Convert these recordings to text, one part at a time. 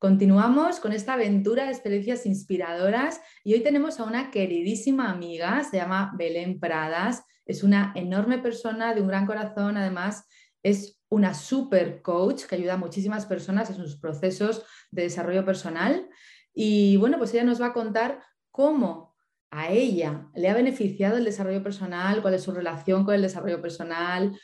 Continuamos con esta aventura de experiencias inspiradoras y hoy tenemos a una queridísima amiga, se llama Belén Pradas, es una enorme persona de un gran corazón, además es una super coach que ayuda a muchísimas personas en sus procesos de desarrollo personal y bueno, pues ella nos va a contar cómo a ella le ha beneficiado el desarrollo personal, cuál es su relación con el desarrollo personal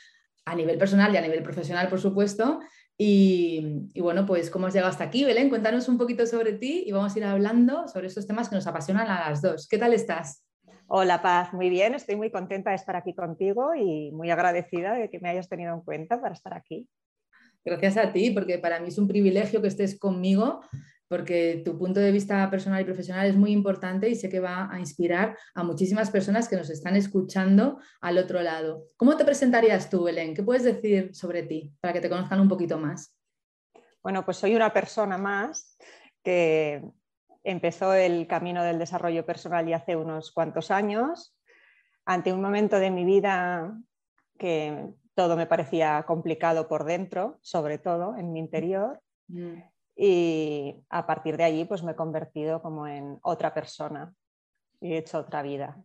a nivel personal y a nivel profesional, por supuesto, y, bueno, pues cómo has llegado hasta aquí, Belén, cuéntanos un poquito sobre ti y vamos a ir hablando sobre estos temas que nos apasionan a las dos. ¿Qué tal estás? Hola Paz, muy bien, estoy muy contenta de estar aquí contigo y muy agradecida de que me hayas tenido en cuenta para estar aquí. Gracias a ti, porque para mí es un privilegio que estés conmigo porque tu punto de vista personal y profesional es muy importante y sé que va a inspirar a muchísimas personas que nos están escuchando al otro lado. ¿Cómo te presentarías tú, Belén? ¿Qué puedes decir sobre ti para que te conozcan un poquito más? Bueno, pues soy una persona más que empezó el camino del desarrollo personal ya hace unos cuantos años, ante un momento de mi vida que todo me parecía complicado por dentro, sobre todo en mi interior. Mm y a partir de allí pues me he convertido como en otra persona y he hecho otra vida.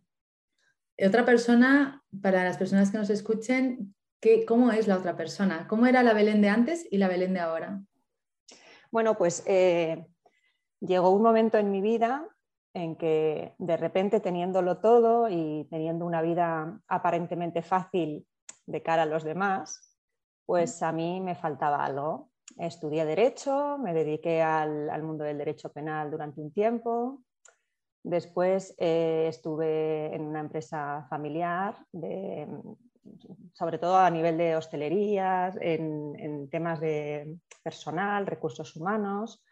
Otra persona, para las personas que nos escuchen, ¿qué, ¿cómo es la otra persona? ¿Cómo era la Belén de antes y la Belén de ahora? Bueno, pues eh, llegó un momento en mi vida en que de repente teniéndolo todo y teniendo una vida aparentemente fácil de cara a los demás, pues a mí me faltaba algo estudié Derecho, me dediqué al, mundo del derecho penal durante un tiempo. Después eh, estuve en una empresa familiar, sobre todo a nivel de hostelería, en, temas de personal, recursos humanos,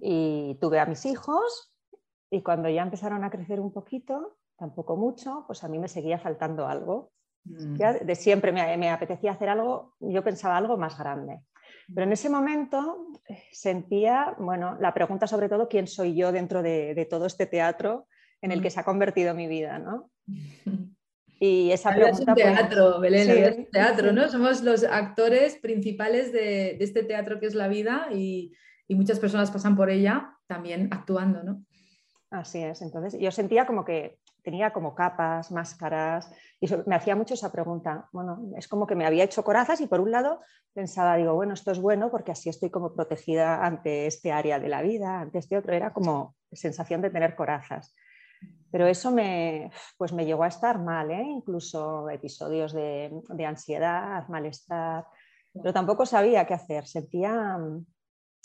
y tuve a mis hijos y cuando ya empezaron a crecer un poquito, tampoco mucho, pues a mí me seguía faltando algo. Mm. de siempre me, apetecía hacer algo, yo pensaba algo más grande. Pero en ese momento eh, sentía, bueno, la pregunta sobre todo, ¿quién soy yo dentro de, todo este teatro en el que se ha convertido mi vida? ¿no? Y esa pregunta... Es un pues, teatro, Belén, es un teatro, ¿no? Somos los actores principales de, este teatro que es la vida y, y muchas personas pasan por ella también actuando, ¿no? Así es, entonces yo sentía como que tenía como capas, máscaras, y me hacía mucho esa pregunta. Bueno, es como que me había hecho corazas y por un lado pensaba, digo, bueno, esto es bueno porque así estoy como protegida ante este área de la vida, ante este otro, era como sensación de tener corazas. Pero eso me, pues me llegó a estar mal, ¿eh? incluso episodios de, de ansiedad, malestar, pero tampoco sabía qué hacer, sentía mm,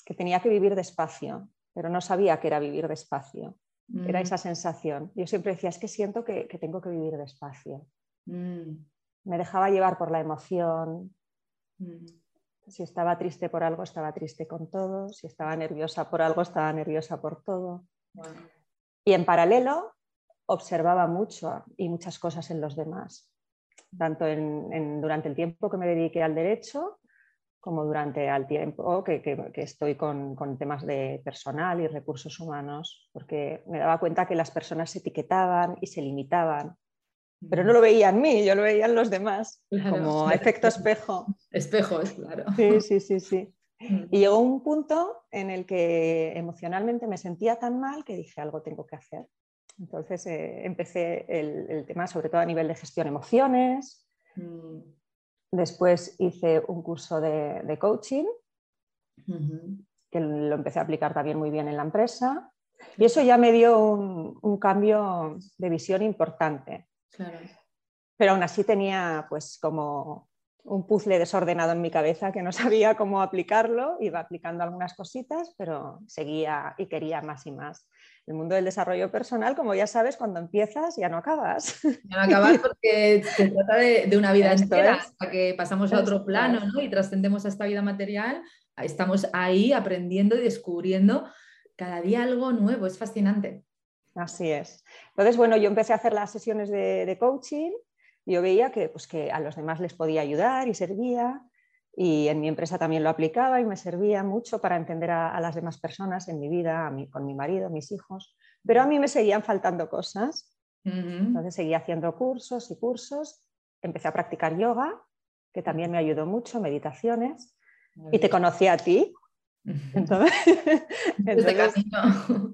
que tenía que vivir despacio, pero no sabía qué era vivir despacio. Era mm. esa sensación. Yo siempre decía, es que siento que, tengo que vivir despacio. Mm. Me dejaba llevar por la emoción. Mm. Si estaba triste por algo, estaba triste con todo. Si estaba nerviosa por algo, estaba nerviosa por todo. Y en paralelo, observaba mucho y muchas cosas en los demás. Tanto durante el tiempo que me dediqué al derecho, como durante el tiempo que, estoy con, temas de personal y recursos humanos, porque me daba cuenta que las personas se etiquetaban y se limitaban, pero no lo veía en mí, yo lo veía en los demás, como efecto espejo. Espejos, claro. Sí, sí, sí, sí. Y llegó un punto en el que emocionalmente me sentía tan mal que dije algo tengo que hacer. Entonces eh, empecé el, el, tema sobre todo a nivel de gestión emociones, mm. Después hice un curso de, coaching, que lo empecé a aplicar también muy bien en la empresa. Y eso ya me dio un, cambio de visión importante. Pero aún así tenía pues como un puzzle desordenado en mi cabeza que no sabía cómo aplicarlo, iba aplicando algunas cositas, pero seguía y quería más y más. El mundo del desarrollo personal, como ya sabes, cuando empiezas ya no acabas. Ya no acabas porque se trata de, una vida entera, hasta que pasamos a otro plano y trascendemos a esta vida material, estamos ahí aprendiendo y descubriendo cada día algo nuevo, es fascinante. Así es. Entonces, bueno, yo empecé a hacer las sesiones de, de coaching yo veía que, pues, que a los demás les podía ayudar y servía, y en mi empresa también lo aplicaba y me servía mucho para entender a, las demás personas en mi vida, a con mi marido, mis hijos, pero a mí me seguían faltando cosas. Entonces seguía haciendo cursos y cursos, empecé a practicar yoga, que también me ayudó mucho, meditaciones, y te conocí a ti. Entonces, entonces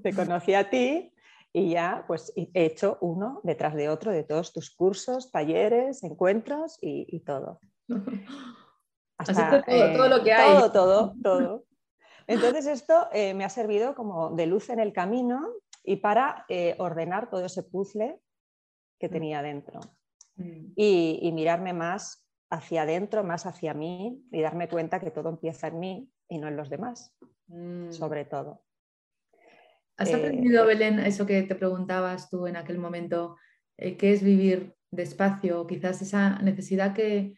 te conocí a ti y ya pues he hecho uno detrás de otro de todos tus cursos, talleres, encuentros y, todo. Hasta, todo, lo que hay. Todo, todo, todo. Entonces esto eh, me ha servido como de luz en el camino y para eh, ordenar todo ese puzzle que mm. tenía dentro. Mm. Y, mirarme más hacia adentro, más hacia mí y darme cuenta que todo empieza en mí y no en los demás, mm. sobre todo. ¿Has aprendido, eh, Belén, eso que te preguntabas tú en aquel momento? Eh, ¿Qué es vivir despacio? Quizás esa necesidad que,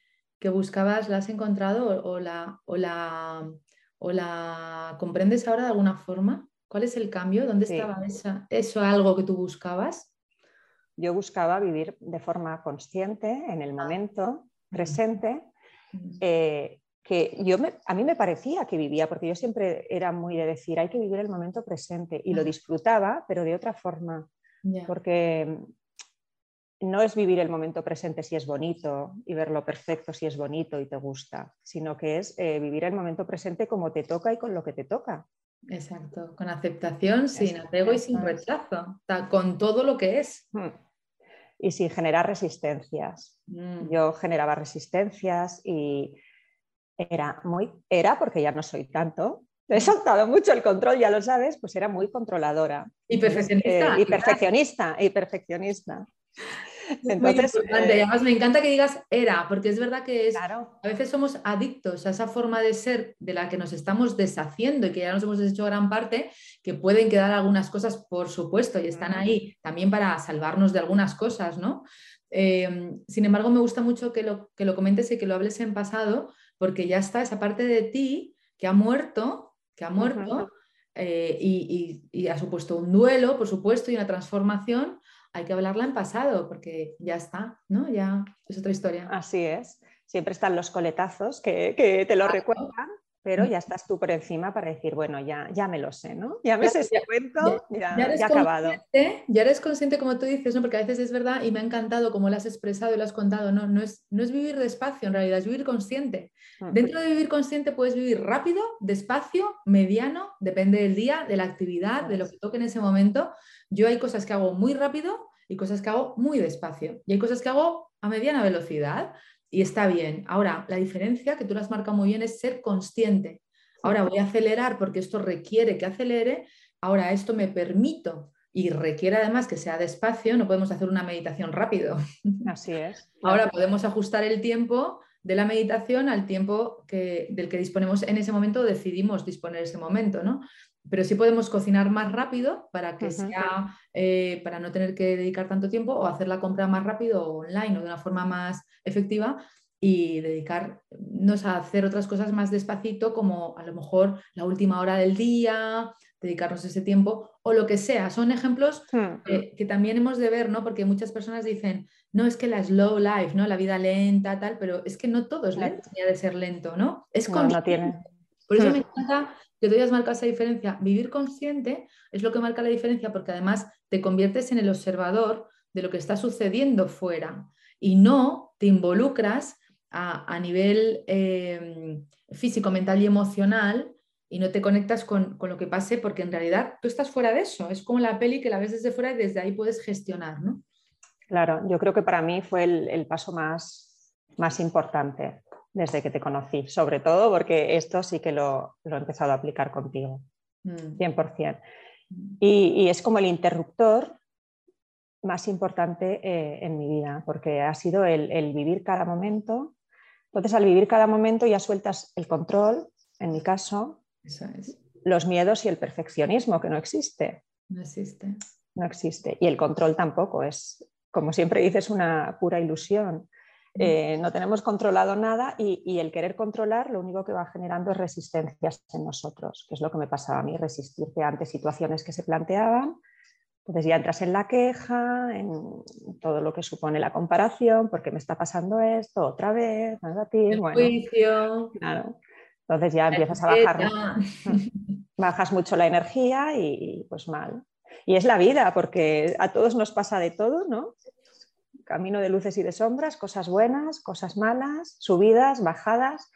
buscabas, ¿la has encontrado o la, o, la, o la comprendes ahora de alguna forma? ¿Cuál es el cambio? ¿Dónde estaba esa, eso algo que tú buscabas? Yo buscaba vivir de forma consciente, en el ah. momento presente, que yo a mí me parecía que vivía, porque yo siempre era muy de decir, hay que vivir el momento presente y lo disfrutaba, pero de otra forma, porque no es vivir el momento presente si es bonito y verlo perfecto si es bonito y te gusta, sino que es eh, vivir el momento presente como te toca y con lo que te toca. Exacto, con aceptación, sin apego y sin rechazo, con todo lo que es. Hmm. Y sin generar resistencias. Mm. Yo generaba resistencias y era muy, era porque ya no soy tanto, he soltado mucho el control, ya lo sabes, pues era muy controladora. Y perfeccionista. Eh, y perfeccionista, y perfeccionista. Entonces, eh, Además, me encanta que digas era, porque es verdad que es, a veces somos adictos a esa forma de ser de la que nos estamos deshaciendo y que ya nos hemos deshecho gran parte, que pueden quedar algunas cosas, por supuesto, y están ahí también para salvarnos de algunas cosas, ¿no? Eh, sin embargo, me gusta mucho que lo, que lo comentes y que lo hables en pasado, porque ya está esa parte de ti que ha muerto, que ha muerto eh, y, ha supuesto un duelo, por supuesto, y una transformación. Hay que hablarla en pasado porque ya está, ¿no? Ya es otra historia. Así es. Siempre están los coletazos que, te lo recuerdan pero ya estás tú por encima para decir, bueno, ya, ya me lo sé, ¿no? Ya me sé ese cuento, ya, ya, ya acabado. Ya eres consciente, como tú dices, ¿no? Porque a veces es verdad y me ha encantado como lo has expresado y lo has contado, no, no, es, no es vivir despacio, en realidad es vivir consciente. Mm. Dentro de vivir consciente puedes vivir rápido, despacio, mediano, depende del día, de la actividad, de lo que toque en ese momento. Yo hay cosas que hago muy rápido y cosas que hago muy despacio. Y hay cosas que hago a mediana velocidad y está bien. Ahora, la diferencia que tú lo has marcado muy bien es ser consciente. Ahora voy a acelerar porque esto requiere que acelere. Ahora esto me permito y requiere además que sea despacio. No podemos hacer una meditación rápido. Así es. Ahora podemos ajustar el tiempo de la meditación al tiempo que, del que disponemos en ese momento, decidimos disponer ese momento, ¿no? Pero sí podemos cocinar más rápido para que sea, eh, para no tener que dedicar tanto tiempo o hacer la compra más rápido online o de una forma más efectiva y dedicarnos a hacer otras cosas más despacito, como a lo mejor la última hora del día, dedicarnos ese tiempo o lo que sea. Son ejemplos hmm. que también hemos de ver, ¿no? Porque muchas personas dicen, no es que la slow life, ¿no? La vida lenta, tal, pero es que no todo es lento, de ser lento, ¿no? Es no, no tiene. Por eso hmm. me encanta que tú hayas marcado esa diferencia. Vivir consciente es lo que marca la diferencia porque además te conviertes en el observador de lo que está sucediendo fuera y no te involucras a, nivel em, físico, mental y emocional y no te conectas con, lo que pase porque en realidad tú estás fuera de eso. Es como la peli que la ves desde fuera y desde ahí puedes gestionar, ¿no? Claro, yo creo que para mí fue el, paso más, más importante desde que te conocí, sobre todo porque esto sí que lo, he empezado a aplicar contigo, 100%. Mm. Y, es como el interruptor más importante eh, en mi vida, porque ha sido el, vivir cada momento. Entonces, al vivir cada momento ya sueltas el control, en mi caso, los miedos y el perfeccionismo, que no existe. No existe. No existe. Y el control tampoco, es, como siempre dices, una pura ilusión. Eh, no tenemos controlado nada y, el querer controlar lo único que va generando es resistencias en nosotros, que es lo que me pasaba a mí, resistirte ante situaciones que se planteaban. Entonces ya entras en la queja, en todo lo que supone la comparación, porque me está pasando esto otra vez, el juicio. Entonces ya empiezas a bajar, bajas mucho la energía y pues mal. Y es la vida, porque a todos nos pasa de todo, ¿no? Camino de luces y de sombras, cosas buenas, cosas malas, subidas, bajadas.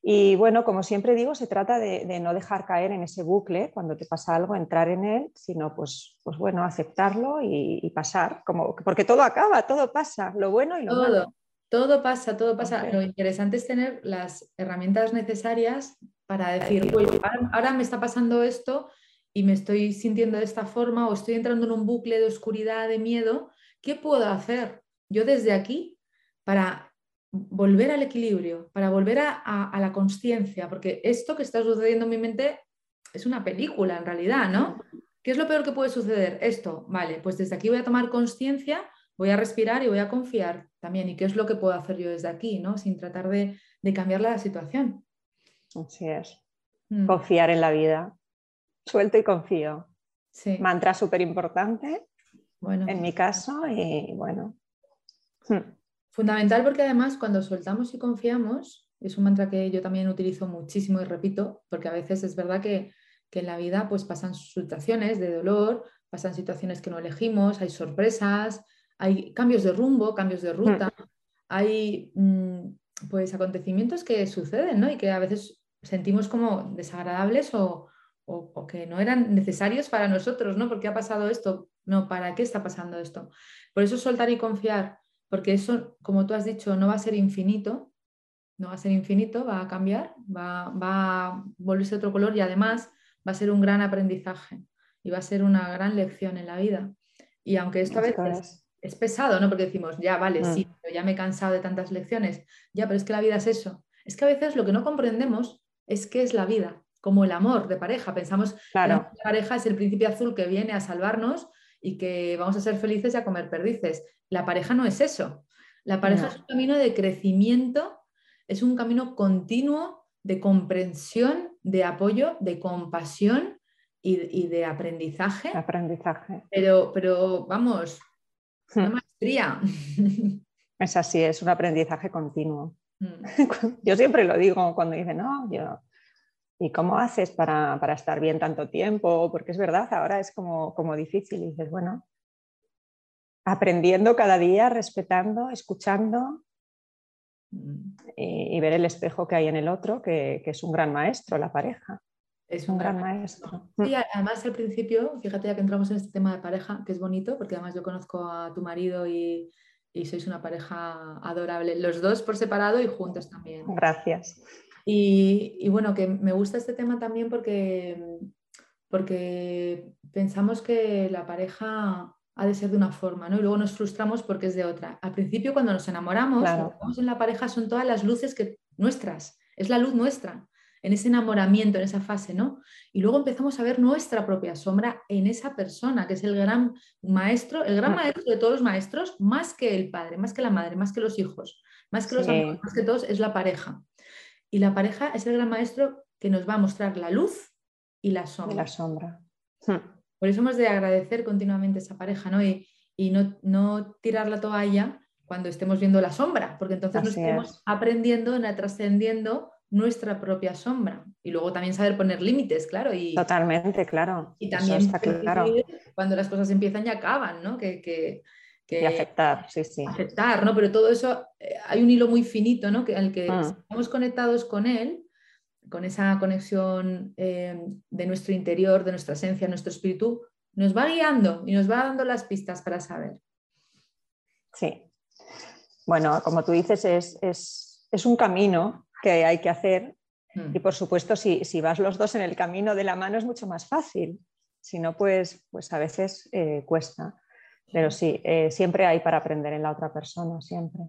Y bueno, como siempre digo, se trata de, no dejar caer en ese bucle cuando te pasa algo, entrar en él, sino pues, pues bueno, aceptarlo y, pasar, como, porque todo acaba, todo pasa, lo bueno y lo todo, malo. Todo pasa, todo pasa. Lo interesante es tener las herramientas necesarias para decir, ahora me está pasando esto y me estoy sintiendo de esta forma o estoy entrando en un bucle de oscuridad, de miedo, ¿qué puedo hacer? Yo desde aquí para volver al equilibrio, para volver a, la conciencia, porque esto que está sucediendo en mi mente es una película en realidad, ¿no? ¿Qué es lo peor que puede suceder? Esto, vale, pues desde aquí voy a tomar conciencia, voy a respirar y voy a confiar también. ¿Y qué es lo que puedo hacer yo desde aquí, ¿no? Sin tratar de, cambiar la situación. Así es. Mm. Confiar en la vida. Suelto y confío. Sí. Mantra súper importante. Bueno, en mi caso, y bueno, Hmm. Fundamental porque además cuando soltamos y confiamos, es un mantra que yo también utilizo muchísimo y repito, porque a veces es verdad que, en la vida pues pasan situaciones de dolor, pasan situaciones que no elegimos, hay sorpresas, hay cambios de rumbo, cambios de ruta, hmm. hay mm, pues acontecimientos que suceden y que a veces sentimos como desagradables o, o, que no eran necesarios para nosotros, ¿no? ¿Por qué ha pasado esto? No, ¿para qué está pasando esto? Por eso soltar y confiar porque eso, como tú has dicho, no va a ser infinito, no va a ser infinito, va a cambiar, va, a volverse otro color y además va a ser un gran aprendizaje y va a ser una gran lección en la vida. Y aunque esto a veces es pesado, ¿no? Porque decimos, ya vale, sí, mm. pero ya me he cansado de tantas lecciones, ya, pero es que la vida es eso. Es que a veces lo que no comprendemos es qué es la vida, como el amor de pareja. Pensamos claro. que la pareja es el príncipe azul que viene a salvarnos y que vamos a ser felices y a comer perdices. La pareja no es eso. La pareja es un camino de crecimiento, es un camino continuo de comprensión, de apoyo, de compasión y, de aprendizaje. Aprendizaje. Pero, pero vamos, una hmm. maestría. Es así, es un aprendizaje continuo. Hmm. Yo siempre lo digo cuando dicen, no, yo ¿Y cómo haces para, estar bien tanto tiempo? Porque es verdad, ahora es como, como difícil. Y dices, bueno, aprendiendo cada día, respetando, escuchando mm. y, ver el espejo que hay en el otro, que, es un gran maestro, la pareja. Es un, gran, maestro. Mm. Sí, además al principio, fíjate ya que entramos en este tema de pareja, que es bonito, porque además yo conozco a tu marido y, y sois una pareja adorable, los dos por separado y juntos también. Gracias. Y, bueno, que me gusta este tema también porque, porque pensamos que la pareja ha de ser de una forma, ¿no? Y luego nos frustramos porque es de otra. Al principio, cuando nos enamoramos, estamos en la pareja, son todas las luces que, nuestras, es la luz nuestra, en ese enamoramiento, en esa fase, ¿no? Y luego empezamos a ver nuestra propia sombra en esa persona, que es el gran maestro, el gran maestro de todos los maestros, más que el padre, más que la madre, más que los hijos, más que los amigos, más que todos, es la pareja. Y la pareja es el gran maestro que nos va a mostrar la luz y la sombra. Y la sombra. Hmm. Por eso hemos de agradecer continuamente esa pareja, ¿no? Y, no, tirar la toalla cuando estemos viendo la sombra, porque entonces nos estamos aprendiendo, trascendiendo nuestra propia sombra. Y luego también saber poner límites, claro. Y, Totalmente, claro. Y también claro. cuando las cosas empiezan y acaban, ¿no? Que, y aceptar, sí, sí. Aceptar, ¿no? Pero todo eso, eh, hay un hilo muy finito, ¿no? Que, al que mm. estamos conectados con él, con esa conexión eh, de nuestro interior, de nuestra esencia, nuestro espíritu, nos va guiando y nos va dando las pistas para saber. Sí. Bueno, como tú dices, es, un camino que hay que hacer mm. y por supuesto si, si, vas los dos en el camino de la mano es mucho más fácil. Si no, pues, pues a veces eh, cuesta. Pero sí, eh, siempre hay para aprender en la otra persona, siempre.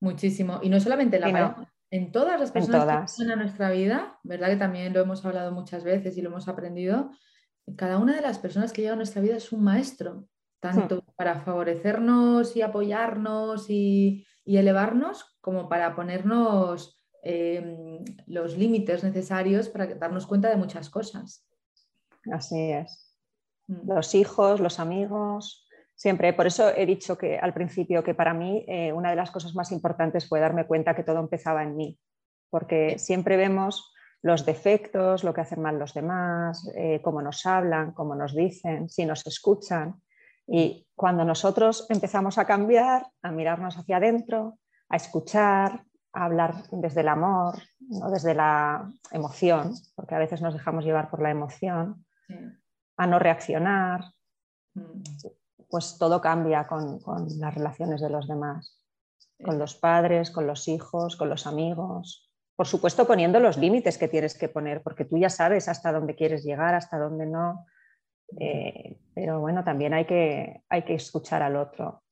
Muchísimo. Y no solamente en la en todas las personas que están en nuestra vida, ¿verdad? Que también lo hemos hablado muchas veces y lo hemos aprendido. Cada una de las personas que llegan a nuestra vida es un maestro, tanto hmm. para favorecernos y apoyarnos y, elevarnos, como para ponernos em, los límites necesarios para darnos cuenta de muchas cosas. Así es. Hmm. Los hijos, los amigos, Siempre, por eso he dicho que al principio que para mí eh, una de las cosas más importantes fue darme cuenta que todo empezaba en mí, porque siempre vemos los defectos, lo que hacen mal los demás, eh, cómo nos hablan, cómo nos dicen, si nos escuchan. Y cuando nosotros empezamos a cambiar, a mirarnos hacia adentro, a escuchar, a hablar desde el amor, ¿no? desde la emoción, porque a veces nos dejamos llevar por la emoción, a no reaccionar. Mm pues todo cambia con, las relaciones de los demás, con los padres, con los hijos, con los amigos. Por supuesto, poniendo los límites que tienes que poner, porque tú ya sabes hasta dónde quieres llegar, hasta dónde no. Eh, pero bueno, también hay que, hay que escuchar al otro.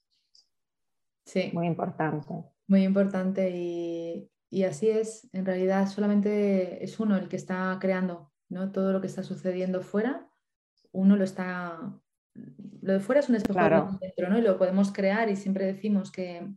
Sí. Muy importante. Muy importante y, y, así es. En realidad solamente es uno el que está creando, ¿no? Todo lo que está sucediendo fuera, uno lo está lo de fuera es un espejo dentro, ¿no? Y lo podemos crear y siempre decimos que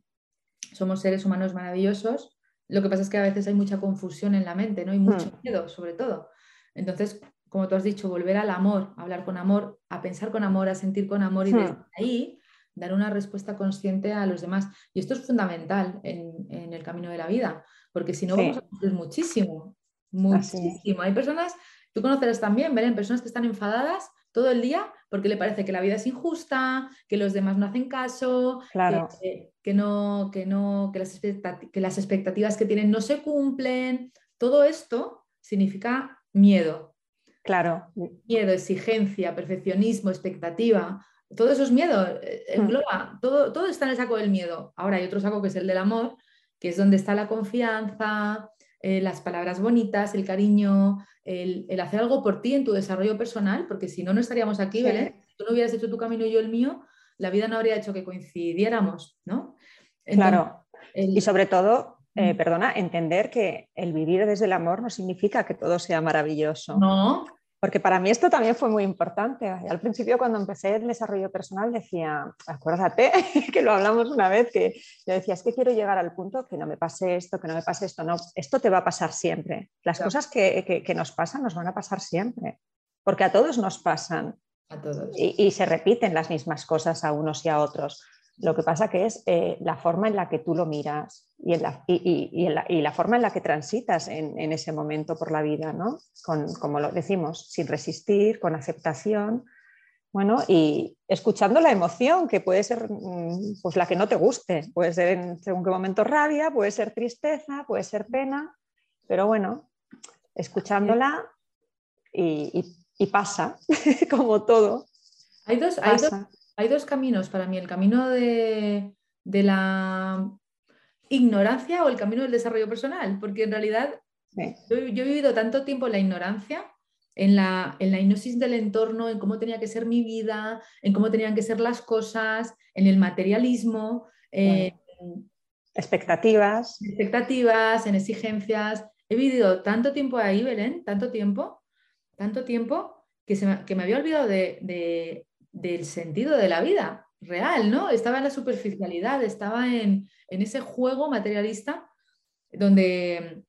somos seres humanos maravillosos. Lo que pasa es que a veces hay mucha confusión en la mente, ¿no? Y mucho hmm. miedo, sobre todo. Entonces, como tú has dicho, volver al amor, a hablar con amor, a pensar con amor, a sentir con amor y desde hmm. ahí dar una respuesta consciente a los demás. Y esto es fundamental en, el camino de la vida, porque si no vamos a sufrir muchísimo, muchísimo. Hay personas, tú conocerás también, ¿ven? Personas que están enfadadas todo el día porque le parece que la vida es injusta, que los demás no hacen caso, que, no, que, no, que, las que las expectativas que tienen no se cumplen. Todo esto significa miedo. Claro. Miedo, exigencia, perfeccionismo, expectativa. Todo eso es miedo, eh, engloba, todo, todo está en el saco del miedo. Ahora hay otro saco que es el del amor, que es donde está la confianza, eh, las palabras bonitas, el cariño, el, hacer algo por ti en tu desarrollo personal, porque si no, no estaríamos aquí, Belén. Si tú no hubieras hecho tu camino y yo el mío, la vida no habría hecho que coincidiéramos, ¿no? claro. Y sobre todo, eh, perdona, entender que el vivir desde el amor no significa que todo sea maravilloso. No. Porque para mí esto también fue muy importante. Al principio cuando empecé el desarrollo personal decía, acuérdate que lo hablamos una vez, que yo decía, es que quiero llegar al punto que no me pase esto, que no me pase esto. No, esto te va a pasar siempre. Las cosas que, nos pasan nos van a pasar siempre, porque a todos nos pasan. A todos. y se repiten las mismas cosas a unos y a otros. Lo que pasa que es eh, la forma en la que tú lo miras y, la, y, la, forma en la que transitas en, ese momento por la vida, ¿no? Con, como lo decimos, sin resistir, con aceptación, bueno, y escuchando la emoción, que puede ser mm, pues, la que no te guste, puede ser en según qué momento rabia, puede ser tristeza, puede ser pena, pero bueno, escuchándola y, pasa, como todo. Hay dos, hay dos, hay dos caminos para mí, el camino de, la ignorancia o el camino del desarrollo personal, porque en realidad yo, he vivido tanto tiempo en la ignorancia, en la, en la hipnosis del entorno, en cómo tenía que ser mi vida, en cómo tenían que ser las cosas, en el materialismo, en expectativas. Expectativas, en exigencias. He vivido tanto tiempo ahí, Belén, tanto tiempo, tanto tiempo, que, se me, que me había olvidado de, del sentido de la vida real, ¿no? Estaba en la superficialidad, estaba en, ese juego materialista donde,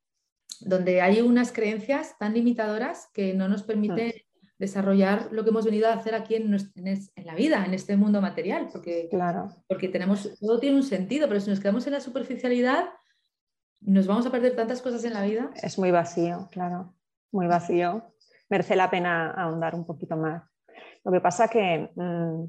donde hay unas creencias tan limitadoras que no nos permiten desarrollar lo que hemos venido a hacer aquí en, en, la vida, en este mundo material, porque, claro. porque tenemos, todo tiene un sentido, pero si nos quedamos en la superficialidad, nos vamos a perder tantas cosas en la vida. Es muy vacío, claro, muy vacío. Merece la pena ahondar un poquito más. Lo que pasa que mm,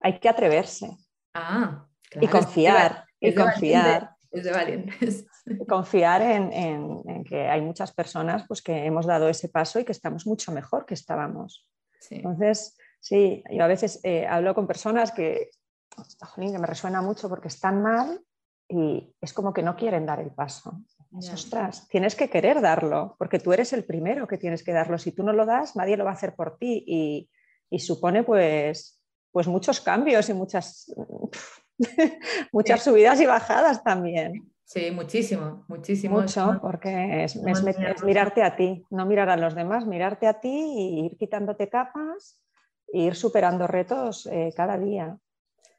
hay que atreverse. Ah, y confiar. y confiar. Es de valientes. Confiar en, que hay muchas personas pues, que hemos dado ese paso y que estamos mucho mejor que estábamos. Entonces, sí, yo a veces eh, hablo con personas que, que me resuena mucho porque están mal y es como que no quieren dar el paso. Ostras, tienes que querer darlo, porque tú eres el primero que tienes que darlo. Si tú no lo das, nadie lo va a hacer por ti. Y, y supone pues, pues muchos cambios y muchas, muchas subidas y bajadas también. Sí, muchísimo, muchísimo. Mucho, porque es, mirarte a ti, no mirar a los demás, mirarte a ti y ir quitándote capas e ir superando retos eh, cada día.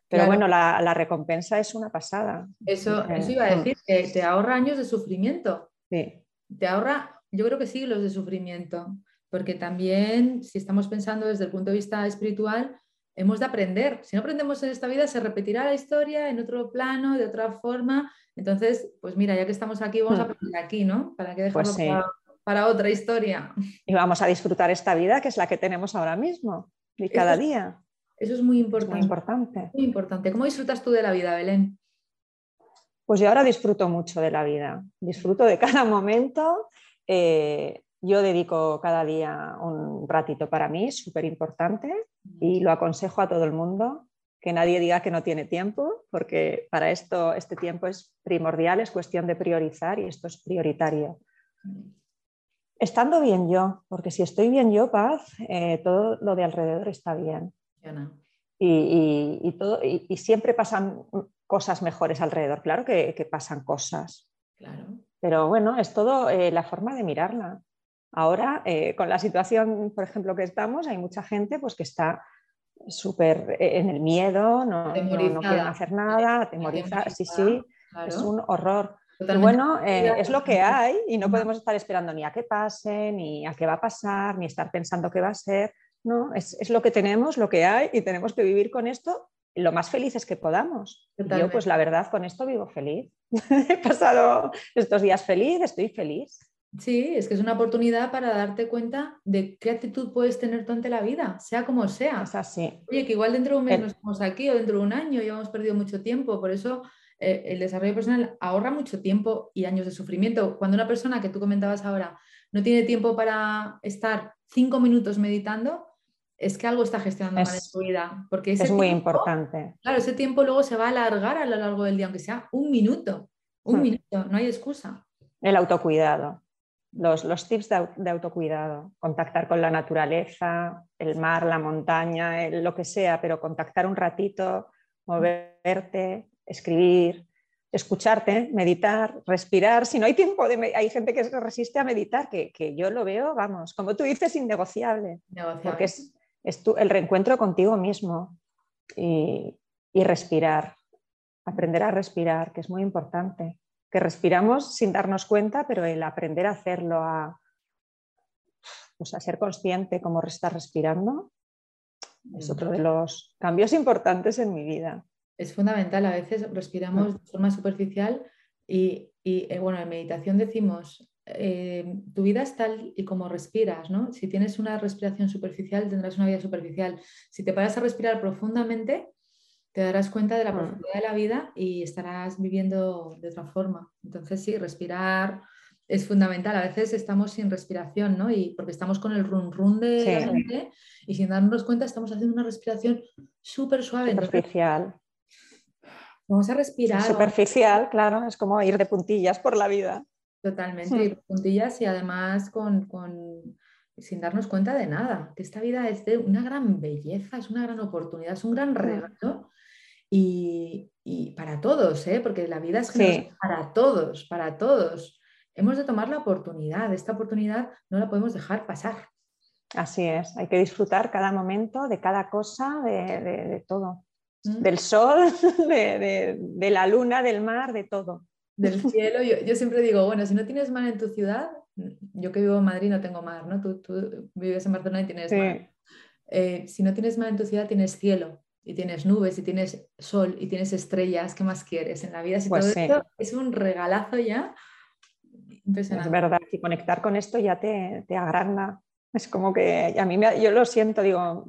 Pero bueno, la, recompensa es una pasada. Eso, eso iba a decir, que te ahorra años de sufrimiento. Sí. Te ahorra, yo creo que siglos de sufrimiento, porque también, si estamos pensando desde el punto de vista espiritual, hemos de aprender. Si no aprendemos en esta vida, se repetirá la historia en otro plano, de otra forma. Entonces, pues mira, ya que estamos aquí, vamos a hmm. aprender aquí, ¿no? ¿Para que pues dejarlo para, otra historia? Y vamos a disfrutar esta vida, que es la que tenemos ahora mismo, y cada día. Eso es muy importante. muy importante. Muy importante. ¿Cómo disfrutas tú de la vida, Belén? Pues yo ahora disfruto mucho de la vida. Disfruto de cada momento. Eh, yo dedico cada día un ratito para mí, súper importante, y lo aconsejo a todo el mundo, que nadie diga que no tiene tiempo, porque para esto este tiempo es primordial, es cuestión de priorizar y esto es prioritario. Estando bien yo, porque si estoy bien yo, paz, eh, todo lo de alrededor está bien. Y, todo, y, siempre pasan cosas mejores alrededor, claro que, pasan cosas. Claro. Pero bueno, es todo eh, la forma de mirarla. Ahora, eh, con la situación, por ejemplo, que estamos, hay mucha gente pues, que está súper eh, en el miedo, no, no, quieren hacer nada, atemorizar, sí, sí, es un horror. bueno, es lo que hay y no podemos estar esperando ni a que pase, ni a qué va a pasar, ni estar pensando qué va a ser. No, es, lo que tenemos, lo que hay y tenemos que vivir con esto lo más felices que podamos. Yo, pues la verdad, con esto vivo feliz. He pasado estos días feliz, estoy feliz. Sí, es que es una oportunidad para darte cuenta de qué actitud puedes tener tú ante la vida, sea como sea. Es así. Oye, que igual dentro de un mes no estamos aquí o dentro de un año ya hemos perdido mucho tiempo. Por eso eh, el desarrollo personal ahorra mucho tiempo y años de sufrimiento. Cuando una persona que tú comentabas ahora no tiene tiempo para estar cinco minutos meditando, es que algo está gestionando mal en su vida. Porque es muy importante. Claro, ese tiempo luego se va a alargar a lo largo del día, aunque sea un minuto. Un hmm. minuto, no hay excusa. El autocuidado. Los, tips de, autocuidado, contactar con la naturaleza, el mar, la montaña, lo que sea, pero contactar un ratito, moverte, escribir, escucharte, meditar, respirar. Si no hay tiempo, de, hay gente que se resiste a meditar, que, yo lo veo, vamos, como tú dices, innegociable. Porque es, es el reencuentro contigo mismo y, respirar, aprender a respirar, que es muy importante. Que respiramos sin darnos cuenta, pero el aprender a hacerlo, a, pues a ser consciente cómo estar respirando, es otro de los cambios importantes en mi vida. Es fundamental, a veces respiramos de forma superficial y, y eh, bueno, en meditación decimos eh, tu vida es tal y como respiras, ¿no? Si tienes una respiración superficial, tendrás una vida superficial. Si te paras a respirar profundamente, te darás cuenta de la profundidad de la vida y estarás viviendo de otra forma. Entonces, sí, respirar es fundamental. A veces estamos sin respiración, ¿no? Y porque estamos con el run run de la mente y sin darnos cuenta estamos haciendo una respiración súper suave. Superficial. Vamos a respirar. Superficial, claro, es como ir de puntillas por la vida. Totalmente, y puntillas y además con, sin darnos cuenta de nada, que esta vida es de una gran belleza, es una gran oportunidad, es un gran regalo y, para todos, ¿eh? porque la vida es para todos, para todos. Hemos de tomar la oportunidad, esta oportunidad no la podemos dejar pasar. Así es, hay que disfrutar cada momento de cada cosa, de, todo, ¿Mm? del sol, de la luna, del mar, de todo del cielo. Yo, siempre digo, bueno, si no tienes mar en tu ciudad, yo que vivo en Madrid no tengo mar, ¿no? Tú, vives en Barcelona y tienes mar. Eh, si no tienes mar en tu ciudad, tienes cielo y tienes nubes y tienes sol y tienes estrellas. ¿Qué más quieres en la vida? Si pues todo esto es un regalazo ya. Impresionante. Es verdad, y conectar con esto ya te, te agranda. Es como que a mí me, yo lo siento, digo,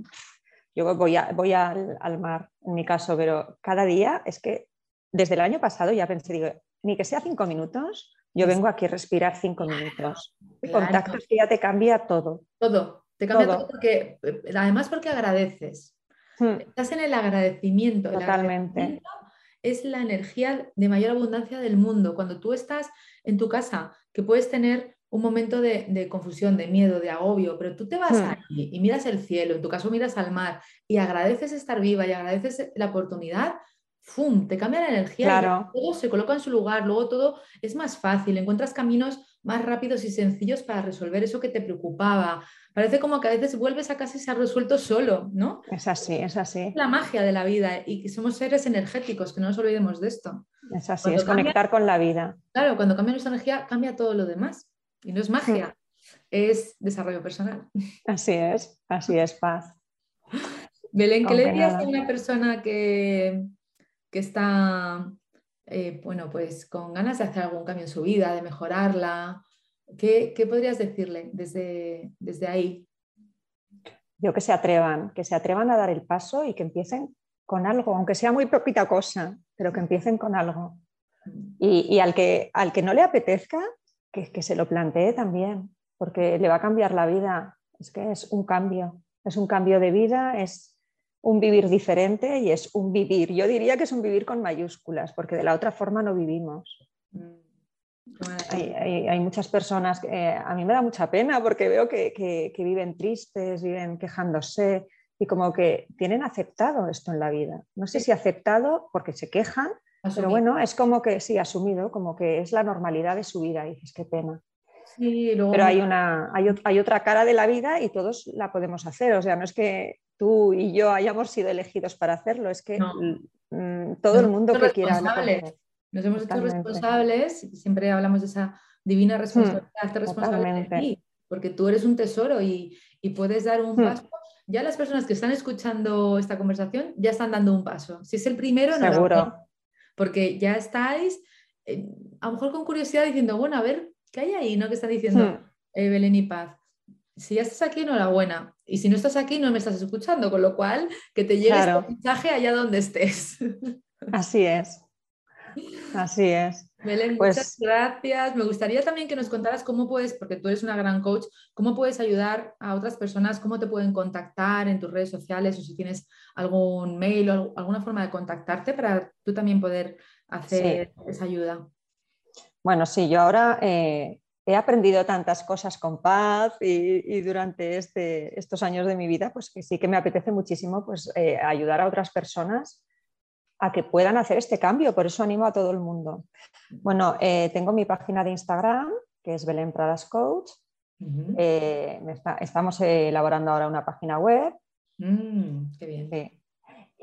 yo voy, voy al, al, mar en mi caso, pero cada día es que desde el año pasado ya pensé, digo, ni que sea cinco minutos, yo vengo aquí a respirar cinco minutos. El contacto que ya te cambia todo. Todo, te cambia todo, porque, además porque agradeces. Hmm. Estás en el agradecimiento. Totalmente. es la energía de mayor abundancia del mundo. Cuando tú estás en tu casa, que puedes tener un momento de, confusión, de miedo, de agobio, pero tú te vas Hmm. ahí y miras el cielo, en tu caso miras al mar y agradeces estar viva y agradeces la oportunidad, ¡fum! Te cambia la energía, y Claro. todo se coloca en su lugar, luego todo es más fácil, encuentras caminos más rápidos y sencillos para resolver eso que te preocupaba. Parece como que a veces vuelves a casa y se ha resuelto solo, ¿no? Es así, es así. la magia de la vida y que somos seres energéticos, que no nos olvidemos de esto. Es así, Cuando es conectar con la vida. Claro, cuando cambia nuestra energía, cambia todo lo demás. Y no es magia, es desarrollo personal. Así es, así es, paz. Belén, ¿qué le dirías a una persona que, que está, eh, bueno, pues con ganas de hacer algún cambio en su vida, de mejorarla? ¿Qué, qué podrías decirle desde, desde ahí? Yo que se atrevan, que se atrevan a dar el paso y que empiecen con algo, aunque sea muy poquita cosa, pero que empiecen con algo. Y, y al, que, al que no le apetezca, que, que se lo plantee también, porque le va a cambiar la vida. Es que es un cambio, es un cambio de vida, es un vivir diferente y es un vivir. Yo diría que es un vivir con mayúsculas, porque de la otra forma no vivimos. Hay, hay- hay muchas personas que eh, a mí me da mucha pena porque veo que, que- que viven tristes, viven quejándose y como que tienen aceptado esto en la vida. No sé si aceptado porque se quejan, pero bueno, es como que sí, asumido, como que es la normalidad de su vida y dices, qué pena. Sí, luego Pero hay, una, hay, hay otra cara de la vida y todos la podemos hacer. O sea, no es que tú y yo hayamos sido elegidos para hacerlo, es que No. mm, todo el mundo que quiera. Nos hemos hecho responsables, siempre hablamos de esa divina responsabilidad, hazte responsable de ti, porque tú eres un tesoro y, y puedes dar un Hmm. paso. Ya las personas que están escuchando esta conversación ya están dando un paso. Si es el primero, Seguro. enhorabuena, porque ya estáis, eh, a lo mejor con curiosidad, diciendo, bueno, a ver, ¿qué hay ahí? ¿no? Que están diciendo Hmm. eh, Belén y Paz. Si ya estás aquí, enhorabuena. Y si no estás aquí, no me estás escuchando, con lo cual, que te llegue Claro. este mensaje allá donde estés. Así es. Así es. Belén, Pues- muchas gracias. Me gustaría también que nos contaras cómo puedes, porque tú eres una gran coach, cómo puedes ayudar a otras personas, cómo te pueden contactar en tus redes sociales o si tienes algún mail o al- alguna forma de contactarte para tú también poder hacer esa ayuda. Bueno, sí, yo ahora eh, he aprendido tantas cosas con paz y, y durante este- estos años de mi vida, pues que sí que me apetece muchísimo pues, eh, ayudar a otras personas a que puedan hacer este cambio. Por eso animo a todo el mundo. Bueno, eh, tengo mi página de Instagram, que es Belén Pradas Coach. Eh, está- estamos eh, elaborando ahora una página web. Mm, qué bien. Sí.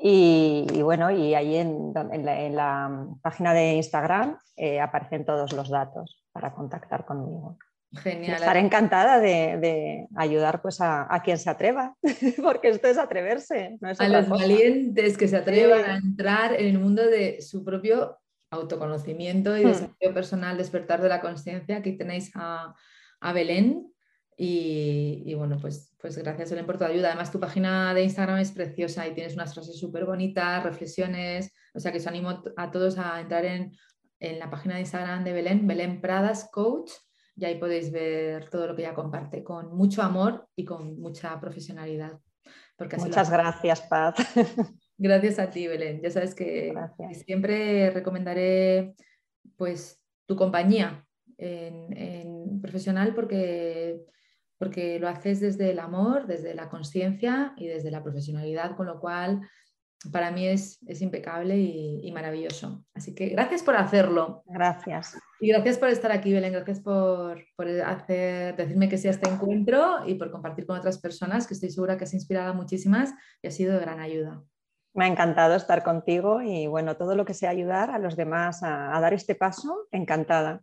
Y, y bueno, y ahí en, la, en la página de Instagram eh, aparecen todos los datos para contactar conmigo. Y Genial. estaré encantada de, de ayudar pues, a, a quien se atreva, porque esto es atreverse, no es a los cosa. valientes que se atrevan Sí. a entrar en el mundo de su propio autoconocimiento y Hmm. desarrollo personal, despertar de la conciencia. Aquí tenéis a, a Belén. Y, y bueno, pues, pues gracias Belén por tu ayuda. Además, tu página de Instagram es preciosa y tienes unas frases súper bonitas, reflexiones. O sea que os animo a todos a entrar en, en la página de Instagram de Belén, Belén Pradas Coach, y ahí podéis ver todo lo que ella comparte con mucho amor y con mucha profesionalidad. Porque así lo Muchas gracias, Paz. Gracias a ti, Belén. Ya sabes que, siempre recomendaré pues tu compañía en, en profesional porque, porque lo haces desde el amor, desde la conciencia y desde la profesionalidad, con lo cual para mí es, es impecable y, y maravilloso. Así que gracias por hacerlo. Gracias. Y gracias por estar aquí, Belén. Gracias por, por hacer, decirme que sí a este encuentro y por compartir con otras personas, que estoy segura que has inspirado a muchísimas y ha sido de gran ayuda. Me ha encantado estar contigo y bueno, todo lo que sea ayudar a los demás a, a dar este paso, encantada.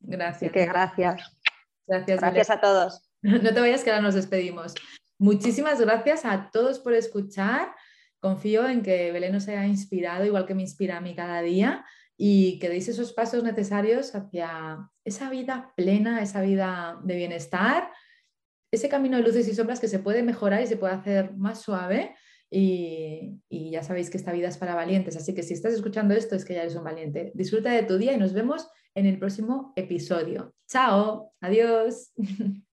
Así Gracias. que gracias. Gracias, Gracias a todos. No te vayas que ahora nos despedimos. Muchísimas gracias a todos por escuchar. Confío en que Belén nos haya inspirado, igual que me inspira a mí cada día, y que deis esos pasos necesarios hacia esa vida plena, esa vida de bienestar, ese camino de luces y sombras que se puede mejorar y se puede hacer más suave. Y, y ya sabéis que esta vida es para valientes, así que si estás escuchando esto es que ya eres un valiente. Disfruta de tu día y nos vemos en el próximo episodio. Chao, adiós.